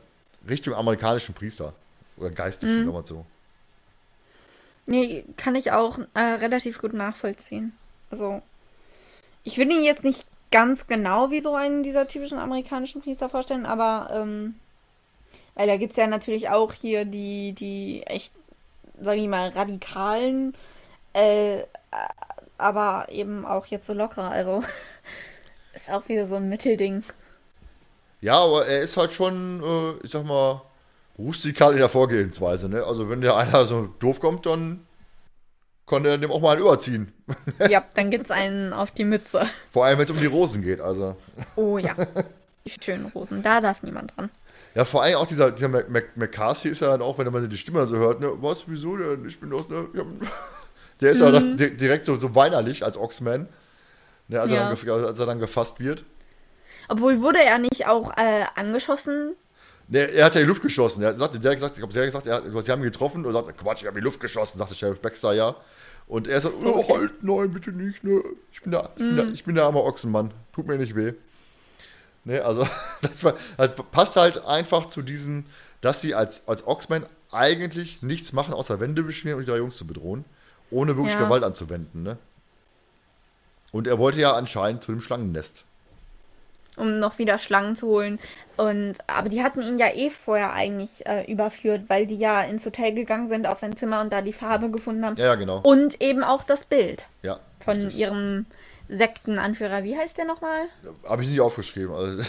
Richtung amerikanischen Priester. Oder geistig, sagen wir so. Nee, kann ich auch äh, relativ gut nachvollziehen. Also, ich würde ihn jetzt nicht ganz genau wie so einen dieser typischen amerikanischen Priester vorstellen, aber, ähm, weil da gibt es ja natürlich auch hier die, die echt, sag ich mal, radikalen, äh, aber eben auch jetzt so locker, also, ist auch wieder so ein Mittelding. Ja, aber er ist halt schon, äh, ich sag mal, rustikal in der Vorgehensweise. Ne? Also wenn der einer so doof kommt, dann kann er dem auch mal einen überziehen. ja, dann gibt's einen auf die Mütze. Vor allem, wenn es um die Rosen geht. Also Oh ja, die schönen Rosen, da darf niemand dran. Ja, vor allem auch dieser, dieser Mac Mac McCarthy ist ja dann auch, wenn man die Stimme so hört, ne, was, wieso denn? Ich bin aus, ne, der ist ja dann di- direkt so, so weinerlich als Oxman, ne, als, er Ja. dann, gef- als er dann gefasst wird. Obwohl wurde er nicht auch äh, angeschossen? Ne, er hat ja in die Luft geschossen. Er sagte, der gesagt, ich glaube, der hat gesagt, er hat, sie haben ihn getroffen und sagte, Quatsch, ich habe in die Luft geschossen, sagte Sheriff Baxter, ja. Und er sagt, So, oh, okay. halt, nein, bitte nicht, ne. Ich bin der, ich bin der, ich bin der arme Ochsenmann. Tut mir nicht weh. Ne, also, das, war, das passt halt einfach zu diesem, dass sie als, als Oxman eigentlich nichts machen, außer Wände beschmieren und die drei Jungs zu bedrohen, ohne wirklich Ja. Gewalt anzuwenden, ne. Und er wollte ja anscheinend zu dem Schlangennest. um noch wieder Schlangen zu holen. Und aber die hatten ihn ja eh vorher eigentlich äh, überführt, weil die ja ins Hotel gegangen sind auf sein Zimmer und da die Farbe gefunden haben. Ja, genau. Und eben auch das Bild Ja. von richtig. ihrem Sektenanführer. Wie heißt der nochmal? Habe ich nicht aufgeschrieben. Also,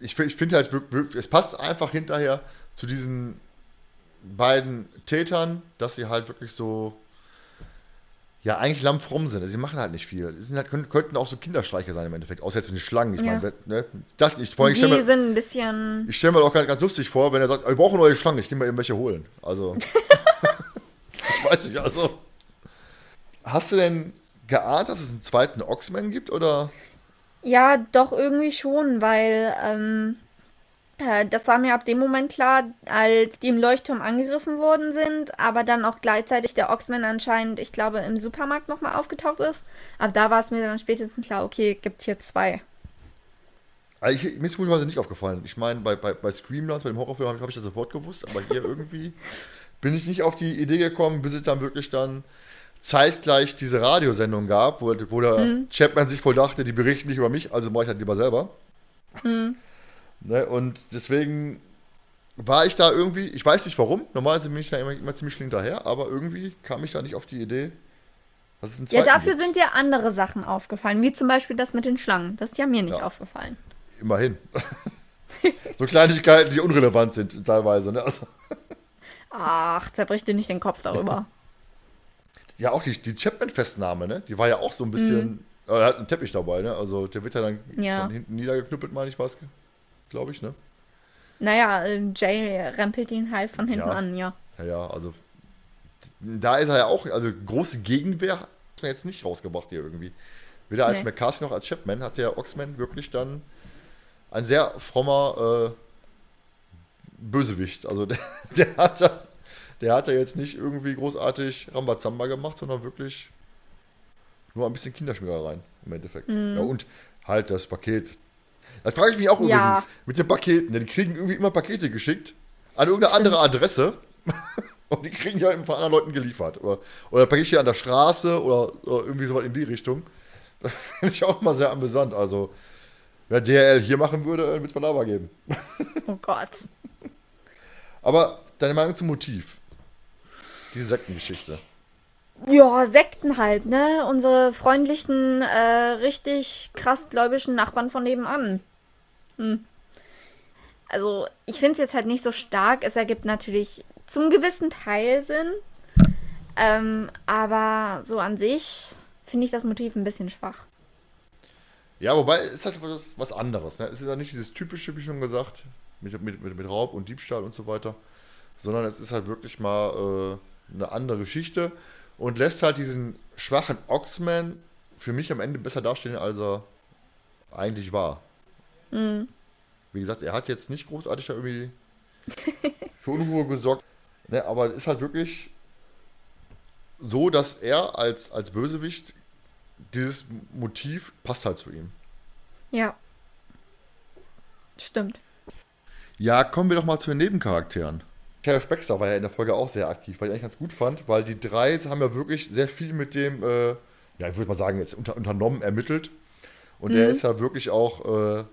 ich ich finde halt, es passt einfach hinterher zu diesen beiden Tätern, dass sie halt wirklich so, ja, eigentlich lammfromm sind. Also, sie machen halt nicht viel. Sie sind halt, könnten auch so Kinderstreiche sein im Endeffekt, außer jetzt mit den Schlangen. Ich Ja. meine, ne, das, ich, vor allem, ich Die stelle mir, sind ein bisschen. ich stell mir auch ganz, ganz lustig vor, wenn er sagt, wir brauchen neue Schlangen, ich gehe mal eben welche holen. Also, ich weiß nicht, also. Hast du denn geahnt, dass es einen zweiten Oxman gibt, oder? Ja, doch irgendwie schon, weil ähm, äh, das war mir ab dem Moment klar, als die im Leuchtturm angegriffen worden sind, aber dann auch gleichzeitig der Oxman anscheinend, ich glaube, im Supermarkt nochmal aufgetaucht ist. Aber da war es mir dann spätestens klar, okay, gibt hier zwei. Also ich, mir ist komischerweise nicht aufgefallen. Ich meine, bei, bei, bei Screamlands, bei dem Horrorfilm, habe ich, hab ich das sofort gewusst, aber hier irgendwie bin ich nicht auf die Idee gekommen, bis es dann wirklich dann zeitgleich diese Radiosendung gab, wo, wo der Chapman sich wohl dachte, die berichten nicht über mich, also mache ich halt lieber selber. Ne, und deswegen war ich da irgendwie, ich weiß nicht warum, normalerweise bin ich da immer, immer ziemlich hinterher, aber irgendwie kam ich da nicht auf die Idee, dass es Ja, dafür gibt. sind dir andere Sachen aufgefallen, wie zum Beispiel das mit den Schlangen. Das ist ja mir nicht Ja. aufgefallen. Immerhin. so Kleinigkeiten, die unrelevant sind teilweise. Ne? Also, Ach, zerbrich dir nicht den Kopf darüber. ja, auch die, die Chapman-Festnahme, ne? Die war ja auch so ein bisschen. äh, Er hat einen Teppich dabei, ne? Also der wird ja dann Ja. von hinten niedergeknüppelt, meine ich was. Glaube ich, ne? Naja, äh, Jay rempelt ihn halt von hinten Ja. an, ja. Ja, ja, also. Da ist er ja auch. Also große Gegenwehr hat man jetzt nicht rausgebracht hier irgendwie. Weder als Nee. McCarthy noch als Chapman hat der Oxman wirklich dann ein sehr frommer äh, Bösewicht. Also der, der hat da, der hat da jetzt nicht irgendwie großartig Rambazamba gemacht, sondern wirklich nur ein bisschen Kinderschmierereien im Endeffekt. Ja, und halt das Paket. Das frage ich mich auch Mhm. Ja. übrigens mit den Paketen. denn Die kriegen irgendwie immer Pakete geschickt an irgendeine andere Adresse. Und die kriegen ja eben von anderen Leuten geliefert. Oder, oder Paket hier an der Straße oder, oder irgendwie so was in die Richtung. Das finde ich auch immer sehr amüsant. Also, wer DRL hier machen würde, würde es Palaver geben. Oh Gott. Aber deine Meinung zum Motiv? Diese Sektengeschichte. Ja, Sekten halt, ne? Unsere freundlichen, äh, richtig krass gläubischen Nachbarn von nebenan. Hm. Also, ich finde es jetzt halt nicht so stark. Es ergibt natürlich zum gewissen Teil Sinn. Ähm, aber so an sich finde ich das Motiv ein bisschen schwach. Ja, wobei es ist halt was, was anderes. Ne? Es ist ja nicht dieses typische, wie schon gesagt, mit, mit, mit, mit Raub und Diebstahl und so weiter, sondern es ist halt wirklich mal äh, eine andere Geschichte und lässt halt diesen schwachen Oxman für mich am Ende besser dastehen, als er eigentlich war. Wie gesagt, er hat jetzt nicht großartig da irgendwie für Unruhe gesorgt, ne? aber es ist halt wirklich so, dass er als, als Bösewicht dieses Motiv passt halt zu ihm. Ja. Stimmt. Ja, kommen wir doch mal zu den Nebencharakteren. Sheriff Baxter war ja in der Folge auch sehr aktiv, weil ich eigentlich ganz gut fand, weil die drei haben ja wirklich sehr viel mit dem, äh, ja, ich würde mal sagen, jetzt unter, unternommen ermittelt. Und er ist ja wirklich auch äh,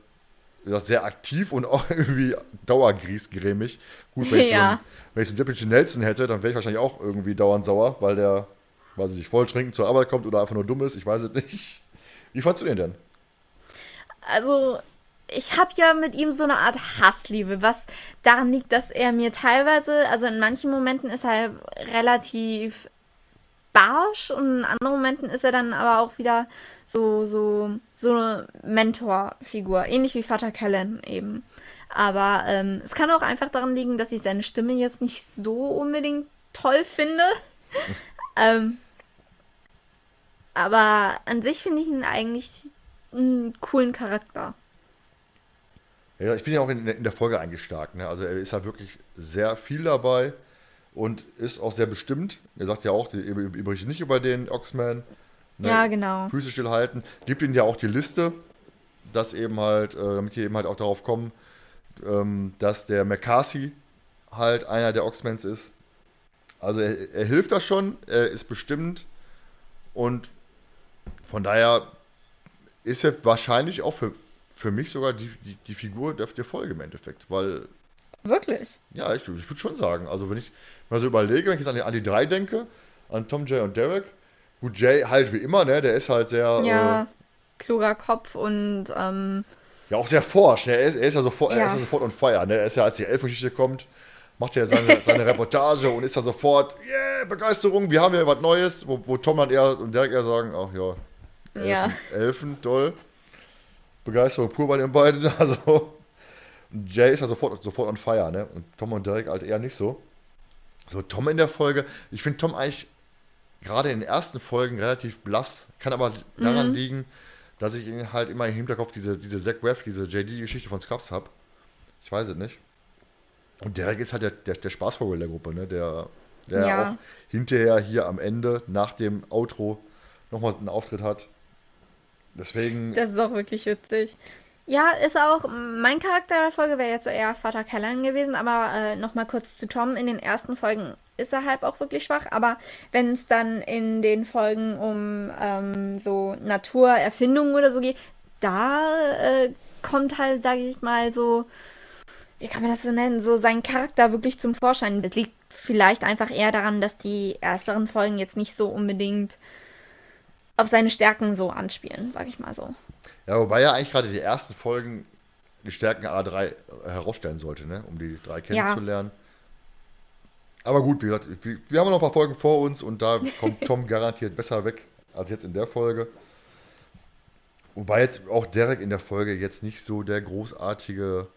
sehr aktiv und auch irgendwie dauergriesgrämig. Gut, wenn ich, Ja. so, einen- wenn ich so einen Deputy Nelson hätte, dann wäre ich wahrscheinlich auch irgendwie dauernd sauer, weil der, weiß ich nicht, voll trinken zur Arbeit kommt oder einfach nur dumm ist, ich weiß es nicht. Wie fandst du den denn? Also, ich habe ja mit ihm so eine Art Hassliebe, was daran liegt, dass er mir teilweise, also in manchen Momenten ist er relativ barsch und in anderen Momenten ist er dann aber auch wieder so, so, so eine Mentorfigur, ähnlich wie Vater Kellen eben. Aber ähm, es kann auch einfach daran liegen, dass ich seine Stimme jetzt nicht so unbedingt toll finde. ähm, aber an sich finde ich ihn eigentlich einen coolen Charakter. Ja, ich bin ja auch in, in der Folge stark. Ne? Also er ist ja wirklich sehr viel dabei und ist auch sehr bestimmt. Er sagt ja auch, ihr berichtet nicht über den Oxman. Ne? Ja, genau. Füße stillhalten. Gibt ihnen ja auch die Liste, dass eben halt, äh, damit die eben halt auch darauf kommen, ähm, dass der McCarthy halt einer der Oxmans ist. Also er, er hilft das schon, er ist bestimmt und von daher ist er wahrscheinlich auch für, für mich sogar die, die, die Figur der, der Folge im Endeffekt, weil Wirklich? ja, ich, ich würde schon sagen. Also wenn ich mal so überlege, wenn ich jetzt an die, an die drei denke, an Tom, Jay und Derek, gut, Jay halt wie immer, ne, der ist halt sehr, Ja, äh, kluger Kopf und ähm, ja auch sehr forsch, ne, er ist, er ist ja sofort, er Ja. ist ja sofort on fire, ne, er ist ja, als die Elfengeschichte kommt, macht er seine, seine Reportage und ist dann sofort, yeah, Begeisterung, wir haben ja was Neues, wo, wo Tom dann eher und Derek eher sagen, ach ja, Elfen, Ja. Elfen, toll. Begeisterung pur bei den beiden, also Jay ist ja sofort, sofort on fire, ne? Und Tom und Derek halt eher nicht so. So, Tom in der Folge, ich finde Tom eigentlich gerade in den ersten Folgen relativ blass, kann aber daran liegen, dass ich ihn halt immer im Hinterkopf diese, diese Zack Webb, diese JD-Geschichte von Scrubs habe. Ich weiß es nicht. Und Derek ist halt der, der, der Spaßvogel der Gruppe, ne? Der, der Ja. auch hinterher hier am Ende, nach dem Outro, nochmal einen Auftritt hat. Deswegen, das ist auch wirklich witzig. Ja, ist auch, mein Charakter der Folge wäre jetzt eher Vater Callan gewesen, aber äh, nochmal kurz zu Tom. In den ersten Folgen ist er halt auch wirklich schwach, aber wenn es dann in den Folgen um ähm, so Naturerfindungen oder so geht, da äh, kommt halt, sage ich mal, so, wie kann man das so nennen, so sein Charakter wirklich zum Vorschein. Das liegt vielleicht einfach eher daran, dass die ersteren Folgen jetzt nicht so unbedingt auf seine Stärken so anspielen, sag ich mal so. ja, wobei ja eigentlich gerade die ersten Folgen die Stärken aller drei herausstellen sollte, ne? um die drei kennenzulernen. Ja. Aber gut, wie gesagt, wir, haben noch ein paar Folgen vor uns und da kommt Tom garantiert besser weg als jetzt in der Folge. Wobei jetzt auch Derek in der Folge jetzt nicht so der großartige,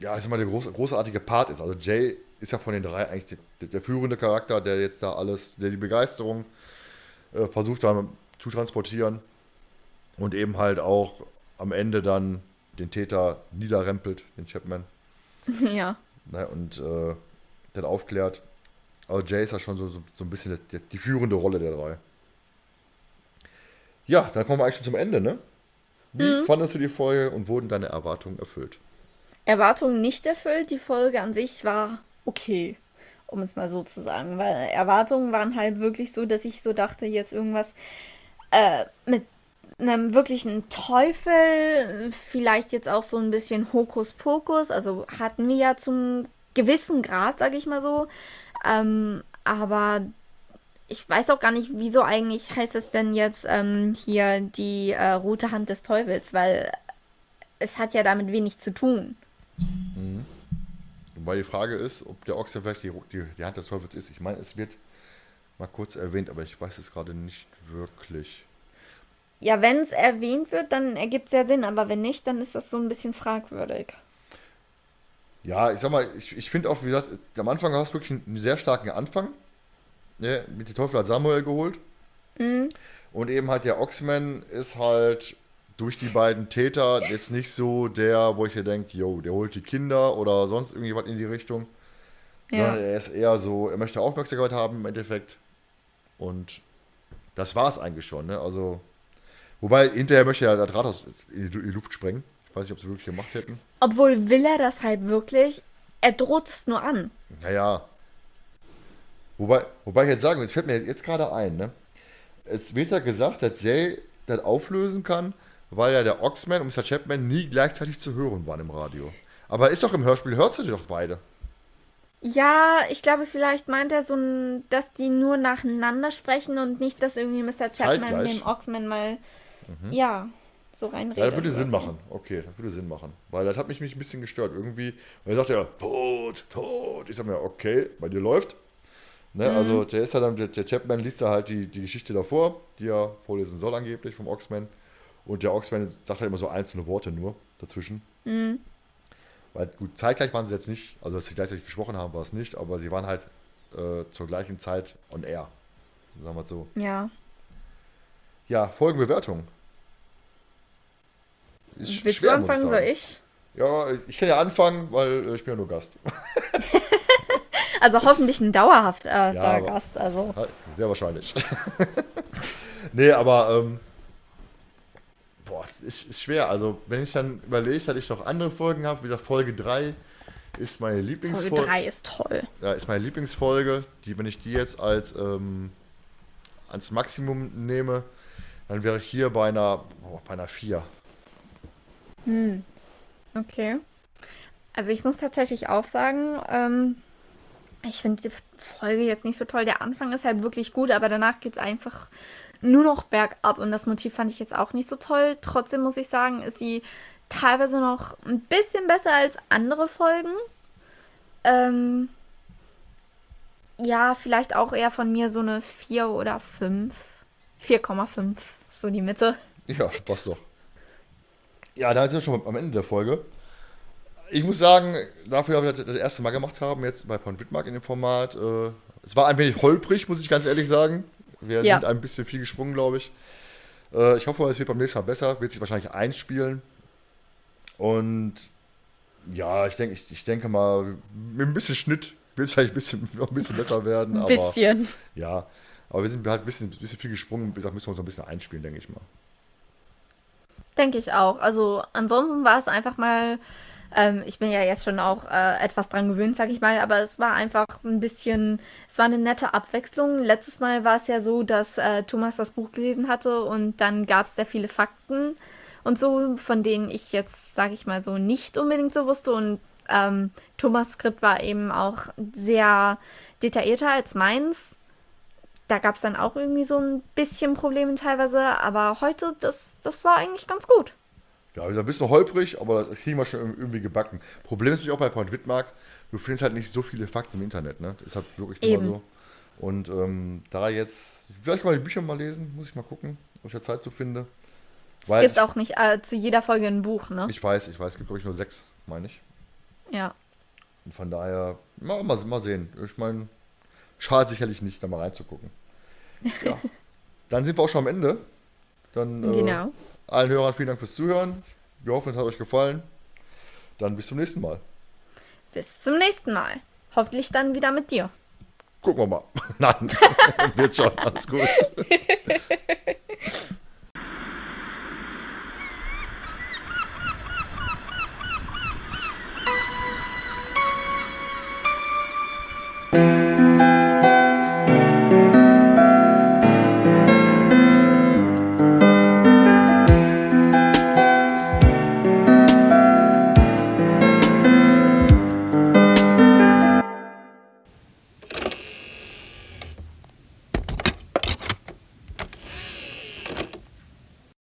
ja, ich sag mal, der groß, großartige Part ist. Also Jay ist ja von den drei eigentlich der, der führende Charakter, der jetzt da alles, der die Begeisterung äh, versucht da zu transportieren und eben halt auch am Ende dann den Täter niederrempelt, den Chapman. Ja. Ne, und äh, dann aufklärt. Also Jay ist ja schon so, so, so ein bisschen die, die, führende Rolle der drei. Ja, dann kommen wir eigentlich schon zum Ende, ne? Wie mhm. fandest du die Folge und wurden deine Erwartungen erfüllt? Erwartungen nicht erfüllt. Die Folge an sich war okay, um es mal so zu sagen. Weil Erwartungen waren halt wirklich so, dass ich so dachte, jetzt irgendwas äh, mit einem wirklichen Teufel, vielleicht jetzt auch so ein bisschen Hokuspokus, also hatten wir ja zum gewissen Grad, sag ich mal so. Ähm, aber ich weiß auch gar nicht, wieso eigentlich heißt es denn jetzt ähm, hier die äh, rote Hand des Teufels, weil es hat ja damit wenig zu tun. Mhm. Wobei die Frage ist, ob der Ochse vielleicht die, die, die Hand des Teufels ist. Ich meine, es wird mal kurz erwähnt, aber ich weiß es gerade nicht wirklich. Ja, wenn es erwähnt wird, dann ergibt es ja Sinn, aber wenn nicht, dann ist das so ein bisschen fragwürdig. Ja, ich sag mal, ich, ich finde auch, wie gesagt, am Anfang hast du wirklich einen sehr starken Anfang. Ne? Mit dem Teufel hat Samuel geholt. Mhm. Und eben halt der Oxman ist halt durch die beiden Täter jetzt nicht so der, wo ich hier denke, yo, der holt die Kinder oder sonst irgendwie was in die Richtung. Ja. Sondern er ist eher so, er möchte Aufmerksamkeit haben im Endeffekt. Und das war es eigentlich schon, ne? Also Wobei, hinterher möchte er das Rathaus in die, Luft sprengen. Ich weiß nicht, ob sie wirklich gemacht hätten. Obwohl will er das halt wirklich. Er droht es nur an. Naja. Wobei, wobei ich jetzt sagen, es fällt mir jetzt gerade ein, ne? Es wird ja gesagt, dass Jay das auflösen kann, weil ja der Oxman und Mr. Chapman nie gleichzeitig zu hören waren im Radio. Aber ist doch im Hörspiel, hörst du die doch beide. Ja, ich glaube, vielleicht meint er so, dass die nur nacheinander sprechen und nicht, dass irgendwie Mr. Chapman dem Oxman mal Mhm. Ja, so reinreden. Ja, das würde Sinn machen. Okay, das würde Sinn machen. Weil das hat mich, mich ein bisschen gestört. Irgendwie, weil er sagt ja, tot, tot. Ich sag mir, okay, bei dir läuft. Ne, mhm. Also der ist ja dann, der, der Chapman liest da halt die, die Geschichte davor, die er vorlesen soll angeblich vom Oxman. Und der Oxman sagt halt immer so einzelne Worte nur dazwischen. Mhm. Weil gut, zeitgleich waren sie jetzt nicht, also dass sie gleichzeitig gesprochen haben, war es nicht, aber sie waren halt äh, zur gleichen Zeit on air. Sagen wir so. Ja. Ja, Folgenbewertung. Ist Willst schwer, du anfangen, soll ich? Ja, ich kann ja anfangen, weil äh, ich bin ja nur Gast. also hoffentlich ein dauerhafter äh, ja, Gast. Also. Sehr wahrscheinlich. nee, aber ähm, boah, ist, ist schwer. Also, wenn ich dann überlege, dass ich noch andere Folgen habe, wie gesagt, Folge 3 ist meine Lieblingsfolge. Folge 3 ist toll. Ja, ist meine Lieblingsfolge. Die, wenn ich die jetzt als ähm, ans Maximum nehme, dann wäre ich hier bei einer, oh, bei einer 4. Hm. Okay. Also ich muss tatsächlich auch sagen, ähm, ich finde die Folge jetzt nicht so toll. Der Anfang ist halt wirklich gut, aber danach geht es einfach nur noch bergab und das Motiv fand ich jetzt auch nicht so toll. Trotzdem muss ich sagen, ist sie teilweise noch ein bisschen besser als andere Folgen. Ähm, ja, vielleicht auch eher von mir so eine 4 oder 5. 4,5, so die Mitte. Ja, passt doch. Ja, da sind wir schon am Ende der Folge. Ich muss sagen, dafür, dass wir das, erste Mal gemacht haben, jetzt bei Point Wittmark in dem Format, äh, es war ein wenig holprig, muss ich ganz ehrlich sagen. Wir ja. sind ein bisschen viel gesprungen, glaube ich. Äh, ich hoffe, es wird beim nächsten Mal besser, wird sich wahrscheinlich einspielen. Und ja, ich denke, ich, ich denke mal, mit ein bisschen Schnitt wird es vielleicht ein bisschen, noch ein bisschen besser werden. Ein bisschen. ja, aber wir sind halt ein bisschen, ein bisschen viel gesprungen. Wie gesagt, müssen wir uns ein bisschen einspielen, denke ich mal. Denke ich auch. Also ansonsten war es einfach mal, ähm, ich bin ja jetzt schon auch äh, etwas dran gewöhnt, sag ich mal, aber es war einfach ein bisschen, es war eine nette Abwechslung. Letztes Mal war es ja so, dass äh, Thomas das Buch gelesen hatte und dann gab es sehr viele Fakten und so, von denen ich jetzt, sag ich mal so, nicht unbedingt so wusste und ähm, Thomas Skript war eben auch sehr detaillierter als meins da gab es dann auch irgendwie so ein bisschen Probleme teilweise, aber heute, das, das war eigentlich ganz gut. Ja, ist ein bisschen holprig, aber das kriegen wir schon irgendwie gebacken. Problem ist natürlich auch bei Point Widmark, du findest halt nicht so viele Fakten im Internet, ne? Das ist halt wirklich immer so. Und ähm, da jetzt, vielleicht mal die Bücher mal lesen, muss ich mal gucken, ob ich da Zeit zu finde. Es gibt auch nicht äh, zu jeder Folge ein Buch, ne? ich, ich weiß, ich weiß, es gibt glaube ich nur sechs, meine ich. ja. Und von daher, mal, mal, mal sehen. Ich meine, schadet sicherlich nicht, da mal reinzugucken. Ja. Dann sind wir auch schon am Ende. Dann äh, Genau. Allen Hörern vielen Dank fürs Zuhören. Wir hoffen, es hat euch gefallen. Dann bis zum nächsten Mal. Bis zum nächsten Mal. Hoffentlich dann wieder mit dir. Gucken wir mal. Nein, wird schon. Alles gut.